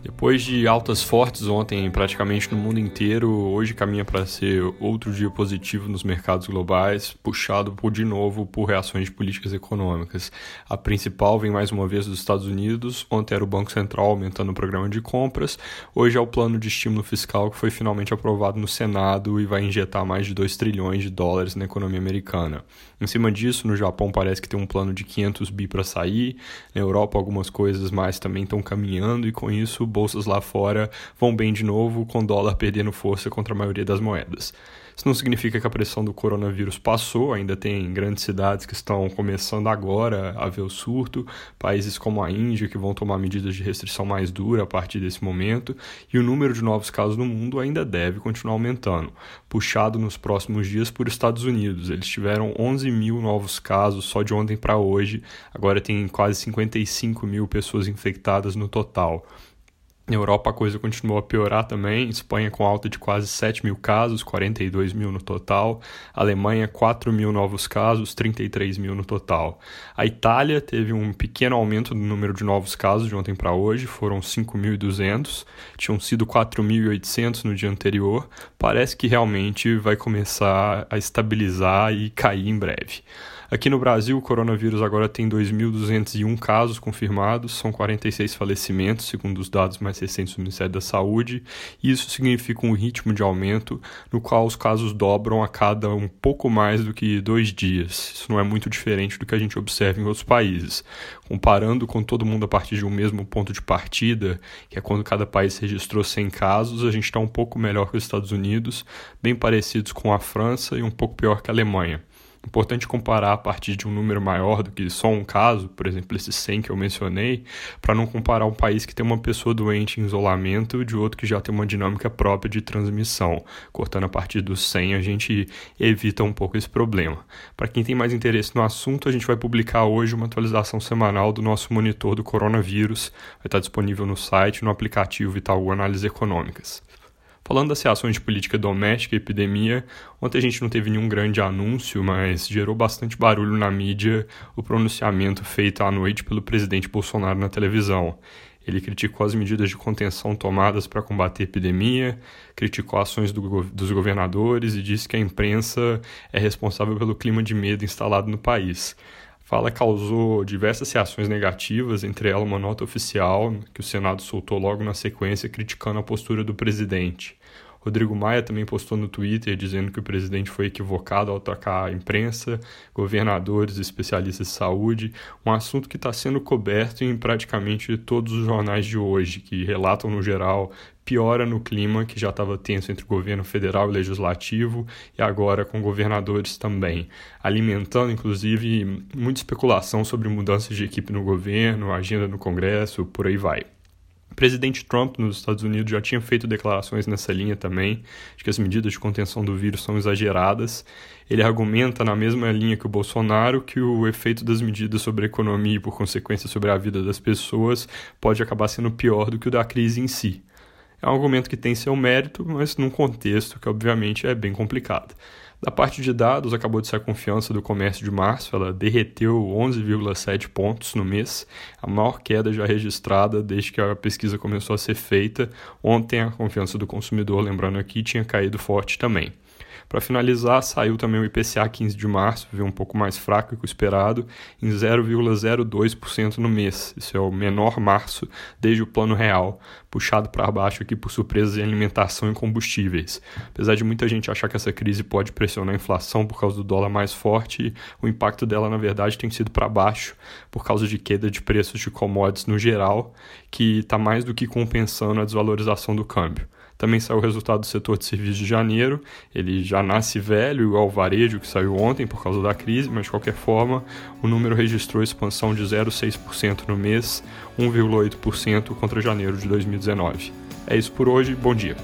Depois de altas fortes ontem, praticamente no mundo inteiro, hoje caminha para ser outro dia positivo nos mercados globais, puxado por, de novo por reações de políticas econômicas. A principal vem mais uma vez dos Estados Unidos, ontem era o Banco Central aumentando o programa de compras, hoje é o plano de estímulo fiscal que foi finalmente aprovado no Senado e vai injetar mais de 2 trilhões de dólares na economia americana. Em cima disso, no Japão parece que tem um plano de 500 bi para sair, na Europa algumas coisas mais também estão caminhando e com isso bolsas lá fora vão bem de novo, com o dólar perdendo força contra a maioria das moedas. Isso não significa que a pressão do coronavírus passou, ainda tem grandes cidades que estão começando agora a ver o surto, países como a Índia que vão tomar medidas de restrição mais dura a partir desse momento, e o número de novos casos no mundo ainda deve continuar aumentando, puxado nos próximos dias por Estados Unidos. Eles tiveram 11 mil novos casos só de ontem para hoje, agora tem quase 55 mil pessoas infectadas no total. Na Europa a coisa continuou a piorar também, Espanha com alta de quase 7 mil casos, 42 mil no total, Alemanha 4 mil novos casos, 33 mil no total. A Itália teve um pequeno aumento no número de novos casos de ontem para hoje, foram 5.200, tinham sido 4.800 no dia anterior, parece que realmente vai começar a estabilizar e cair em breve. Aqui no Brasil, o coronavírus agora tem 2.201 casos confirmados, são 46 falecimentos, segundo os dados mais recentes do Ministério da Saúde, e isso significa um ritmo de aumento no qual os casos dobram a cada um pouco mais do que dois dias. Isso não é muito diferente do que a gente observa em outros países. Comparando com todo mundo a partir de um mesmo ponto de partida, que é quando cada país registrou 100 casos, a gente está um pouco melhor que os Estados Unidos, bem parecidos com a França e um pouco pior que a Alemanha. Importante comparar a partir de um número maior do que só um caso, por exemplo, esses 100 que eu mencionei, para não comparar um país que tem uma pessoa doente em isolamento de outro que já tem uma dinâmica própria de transmissão. Cortando a partir dos 100, a gente evita um pouco esse problema. Para quem tem mais interesse no assunto, a gente vai publicar hoje uma atualização semanal do nosso monitor do coronavírus. Vai estar disponível no site, no aplicativo Itaú Análises Econômicas. Falando das reações de política doméstica e epidemia, ontem a gente não teve nenhum grande anúncio, mas gerou bastante barulho na mídia o pronunciamento feito à noite pelo presidente Bolsonaro na televisão. Ele criticou as medidas de contenção tomadas para combater a epidemia, criticou ações do, dos governadores e disse que a imprensa é responsável pelo clima de medo instalado no país fala causou diversas reações negativas, entre elas uma nota oficial que o Senado soltou logo na sequência criticando a postura do presidente. Rodrigo Maia também postou no Twitter dizendo que o presidente foi equivocado ao atacar a imprensa, governadores, especialistas de saúde, um assunto que está sendo coberto em praticamente todos os jornais de hoje, que relatam no geral piora no clima que já estava tenso entre o governo federal e legislativo e agora com governadores também, alimentando inclusive muita especulação sobre mudanças de equipe no governo, agenda no Congresso, por aí vai presidente Trump nos Estados Unidos já tinha feito declarações nessa linha também, de que as medidas de contenção do vírus são exageradas. Ele argumenta na mesma linha que o Bolsonaro que o efeito das medidas sobre a economia e, por consequência, sobre a vida das pessoas pode acabar sendo pior do que o da crise em si. É um argumento que tem seu mérito, mas num contexto que, obviamente, é bem complicado. Da parte de dados, acabou de ser a confiança do comércio de março, ela derreteu 11,7 pontos no mês, a maior queda já registrada desde que a pesquisa começou a ser feita. Ontem, a confiança do consumidor, lembrando aqui, tinha caído forte também. Para finalizar, saiu também o IPCA 15 de março, veio um pouco mais fraco que o esperado, em 0,02% no mês. Isso é o menor março desde o plano real, puxado para baixo aqui por surpresas em alimentação e combustíveis. Apesar de muita gente achar que essa crise pode pressionar a inflação por causa do dólar mais forte, o impacto dela, na verdade, tem sido para baixo por causa de queda de preços de commodities no geral, que está mais do que compensando a desvalorização do câmbio. Também saiu o resultado do setor de serviços de janeiro. Ele já nasce velho, igual o varejo que saiu ontem por causa da crise, mas de qualquer forma, o número registrou expansão de 0,6% no mês, 1,8% contra janeiro de 2019. É isso por hoje, bom dia.